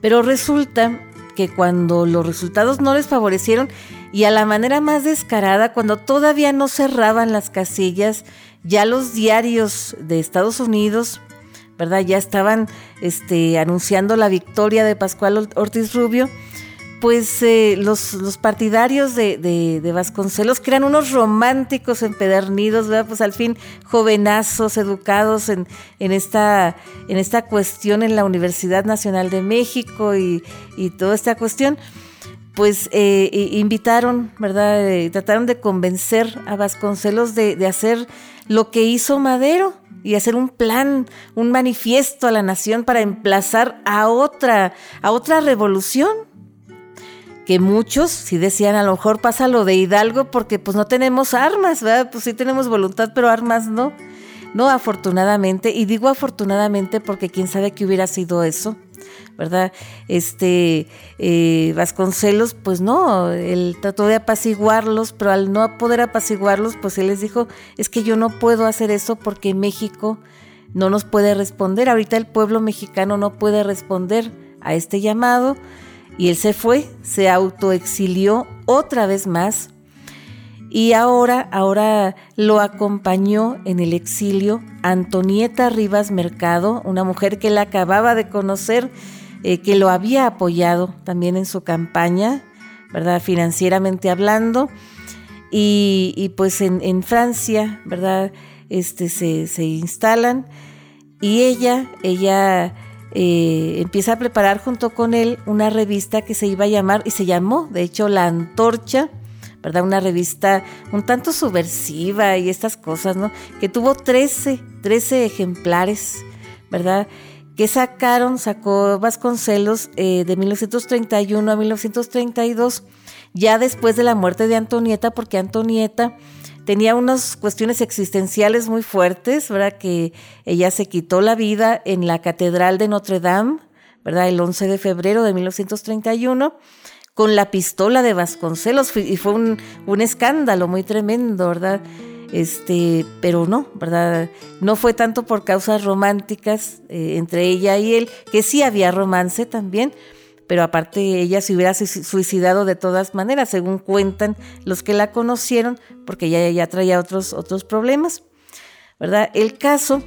Pero resulta que cuando los resultados no les favorecieron y a la manera más descarada, cuando todavía no cerraban las casillas, ya los diarios de Estados Unidos, ¿verdad? Ya estaban este, anunciando la victoria de Pascual Ortiz Rubio. Pues eh, los, los, partidarios de, de, Vasconcelos, eran unos románticos empedernidos, ¿verdad? Pues al fin jovenazos, educados en, en, esta, en esta cuestión en la Universidad Nacional de México y, y toda esta cuestión, pues eh, invitaron, ¿verdad? Eh, trataron de convencer a Vasconcelos de, de, hacer lo que hizo Madero y hacer un plan, un manifiesto a la nación para emplazar a otra, a otra revolución. Que muchos sí decían, a lo mejor pasa lo de Hidalgo porque pues no tenemos armas, ¿verdad? Pues sí tenemos voluntad, pero armas no. No, afortunadamente, y digo afortunadamente porque quién sabe qué hubiera sido eso. ¿verdad? Este eh, Vasconcelos, pues no, él trató de apaciguarlos, pero al no poder apaciguarlos, pues él les dijo, es que yo no puedo hacer eso porque México no nos puede responder. Ahorita el pueblo mexicano no puede responder a este llamado. Y él se fue, se autoexilió otra vez más. Y ahora, ahora lo acompañó en el exilio Antonieta Rivas Mercado, una mujer que él acababa de conocer eh, que lo había apoyado también en su campaña, ¿verdad? Financieramente hablando. Y, pues en, Francia, ¿verdad? Este, se, instalan y ella, ella eh, empieza a preparar junto con él una revista que se iba a llamar, y se llamó, de hecho, La Antorcha, ¿verdad? Una revista un tanto subversiva y estas cosas, ¿no? Que tuvo 13, 13 ejemplares, ¿verdad? que sacaron, sacó Vasconcelos eh, de 1931 a 1932, ya después de la muerte de Antonieta, porque Antonieta tenía unas cuestiones existenciales muy fuertes, ¿verdad? Que ella se quitó la vida en la Catedral de Notre Dame, ¿verdad? El 11 de febrero de 1931 con la pistola de Vasconcelos y fue un, escándalo muy tremendo, ¿verdad? este, pero no, ¿verdad? No fue tanto por causas románticas eh, entre ella y él, que sí había romance también, pero aparte ella se hubiera suicidado de todas maneras, según cuentan los que la conocieron, porque ella ya traía otros, otros problemas, ¿verdad? El caso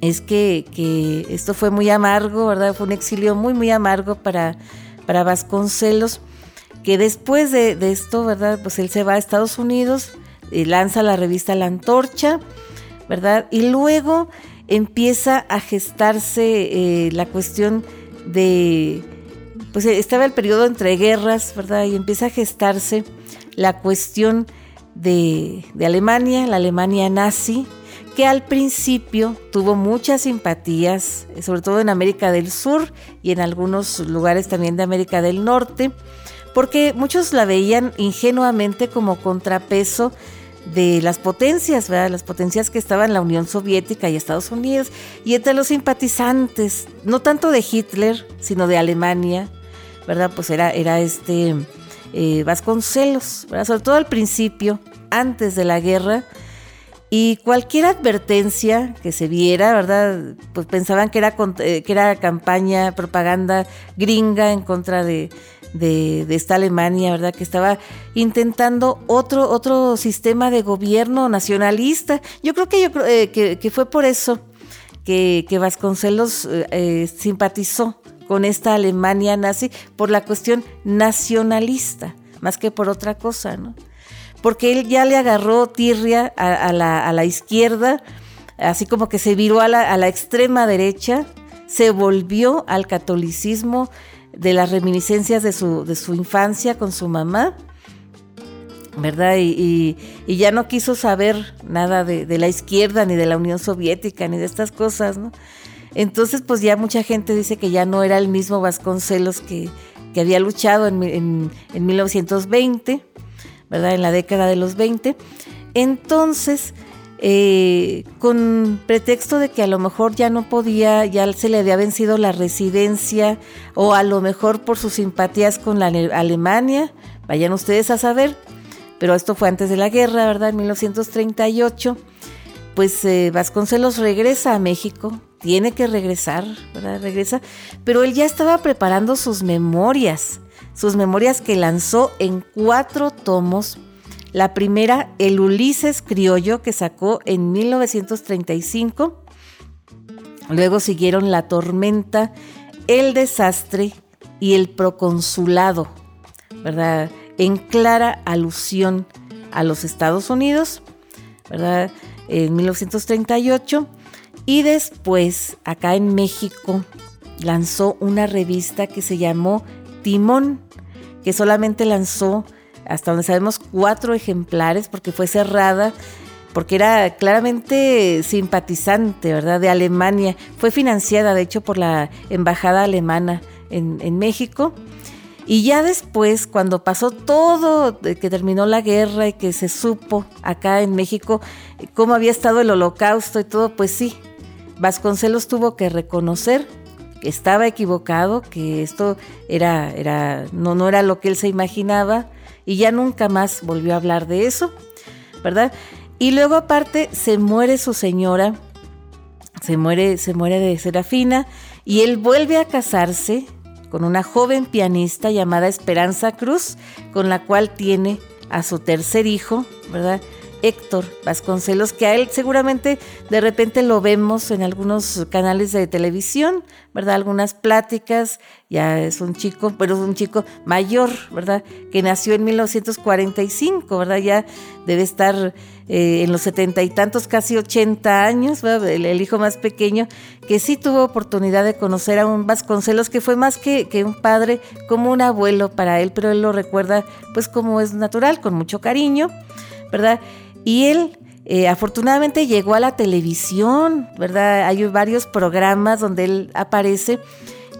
es que, que, esto fue muy amargo, ¿verdad? Fue un exilio muy, muy amargo para, para Vasconcelos, que después de, esto, ¿verdad? Pues él se va a Estados Unidos, lanza la revista La Antorcha, ¿verdad? Y luego empieza a gestarse eh, la cuestión de, pues estaba el periodo entre guerras, ¿verdad? Y empieza a gestarse la cuestión de, de Alemania, la Alemania nazi, que al principio tuvo muchas simpatías, sobre todo en América del Sur y en algunos lugares también de América del Norte, porque muchos la veían ingenuamente como contrapeso de las potencias, ¿verdad? Las potencias que estaban la Unión Soviética y Estados Unidos, y entre los simpatizantes, no tanto de Hitler, sino de Alemania, ¿verdad? Pues era, era este eh, Vasconcelos, ¿verdad? Sobre todo al principio, antes de la guerra, y cualquier advertencia que se viera, ¿verdad? Pues pensaban que era, eh, que era campaña, propaganda gringa en contra de, de, esta Alemania, ¿verdad? Que estaba intentando otro, otro sistema de gobierno nacionalista. Yo creo que, yo, eh, que, fue por eso que, Vasconcelos eh, eh, simpatizó con esta Alemania nazi por la cuestión nacionalista, más que por otra cosa, ¿no? Porque él ya le agarró tirria a, la, a la, izquierda, así como que se viró a la, a la extrema derecha, se volvió al catolicismo, de las reminiscencias de su, de su infancia con su mamá, ¿verdad? Y, ya no quiso saber nada de, la izquierda, ni de la Unión Soviética, ni de estas cosas, ¿no? Entonces, pues ya mucha gente dice que ya no era el mismo Vasconcelos que, que había luchado en, en, en 1920, ¿verdad? En la década de los 20. Entonces, eh, con pretexto de que a lo mejor ya no podía, ya se le había vencido la residencia o a lo mejor por sus simpatías con la Alemania, vayan ustedes a saber, pero esto fue antes de la guerra, ¿verdad? En 1938, pues eh, Vasconcelos regresa a México, tiene que regresar, ¿verdad? Regresa, pero él ya estaba preparando sus memorias, sus memorias que lanzó en cuatro tomos la primera, el Ulises Criollo, que sacó en 1935. Luego siguieron La Tormenta, El Desastre y El Proconsulado, ¿verdad? En clara alusión a los Estados Unidos, ¿verdad? En 1938. Y después, acá en México, lanzó una revista que se llamó Timón, que solamente lanzó, hasta donde sabemos, cuatro ejemplares porque fue cerrada porque era claramente simpatizante, ¿verdad?, de Alemania. Fue financiada, de hecho, por la Embajada Alemana en, en México. Y ya después, cuando pasó todo, que terminó la guerra y que se supo acá en México cómo había estado el holocausto y todo, pues sí, Vasconcelos tuvo que reconocer estaba equivocado, que esto era, era, no, no era lo que él se imaginaba, y ya nunca más volvió a hablar de eso, ¿verdad? Y luego aparte se muere su señora, se muere, se muere de Serafina, y él vuelve a casarse con una joven pianista llamada Esperanza Cruz, con la cual tiene a su tercer hijo, ¿verdad? Héctor Vasconcelos, que a él seguramente de repente lo vemos en algunos canales de televisión, ¿verdad? Algunas pláticas, ya es un chico, pero es un chico mayor, ¿verdad? Que nació en 1945, ¿verdad? Ya debe estar eh, en los setenta y tantos, casi ochenta años, el, el, hijo más pequeño, que sí tuvo oportunidad de conocer a un Vasconcelos que fue más que, que un padre, como un abuelo para él, pero él lo recuerda pues como es natural, con mucho cariño, ¿verdad? Y él eh, afortunadamente llegó a la televisión, ¿verdad? Hay varios programas donde él aparece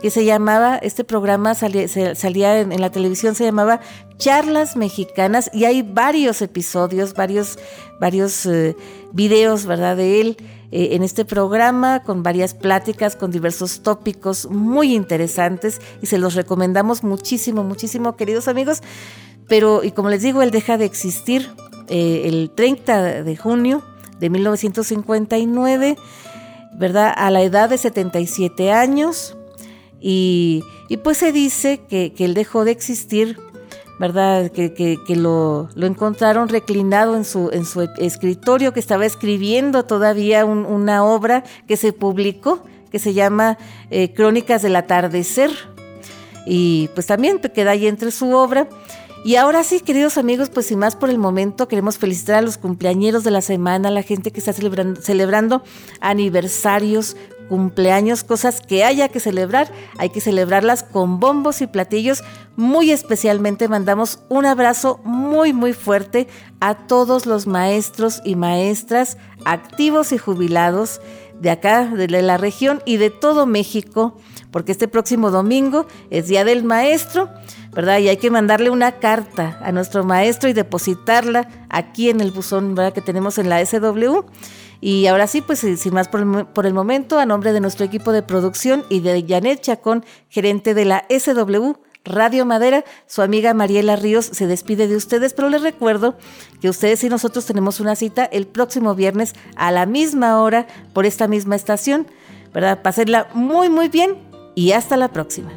que se llamaba, este programa salía, en, la televisión, se llamaba Charlas Mexicanas y hay varios episodios, varios, varios eh, videos, ¿verdad? De él eh, en este programa con varias pláticas, con diversos tópicos muy interesantes y se los recomendamos muchísimo, muchísimo, queridos amigos. Pero, y como les digo, él deja de existir eh, el 30 de junio de 1959, ¿verdad? A la edad de 77 años. Y, pues se dice que, él dejó de existir, ¿verdad? Que, lo, encontraron reclinado en su, en su escritorio, que estaba escribiendo todavía una obra que se publicó, que se llama eh, Crónicas del Atardecer. Y pues también queda ahí entre su obra. Y ahora sí, queridos amigos, pues sin más por el momento, queremos felicitar a los cumpleañeros de la semana, a la gente que está celebrando, celebrando aniversarios, cumpleaños, cosas que haya que celebrar, hay que celebrarlas con bombos y platillos. Muy especialmente mandamos un abrazo muy, muy fuerte a todos los maestros y maestras activos y jubilados de acá, de la región y de todo México, porque este próximo domingo es Día del Maestro ¿verdad? Y hay que mandarle una carta a nuestro maestro y depositarla aquí en el buzón, ¿verdad? Que tenemos en la SW. Y ahora sí, pues sin más por el, momento, a nombre de nuestro equipo de producción y de Janet Chacón, gerente de la SW Radio Madera, su amiga Mariela Ríos se despide de ustedes, pero les recuerdo que ustedes y nosotros tenemos una cita el próximo viernes a la misma hora por esta misma estación, ¿verdad? Pásenla muy, muy bien y hasta la próxima.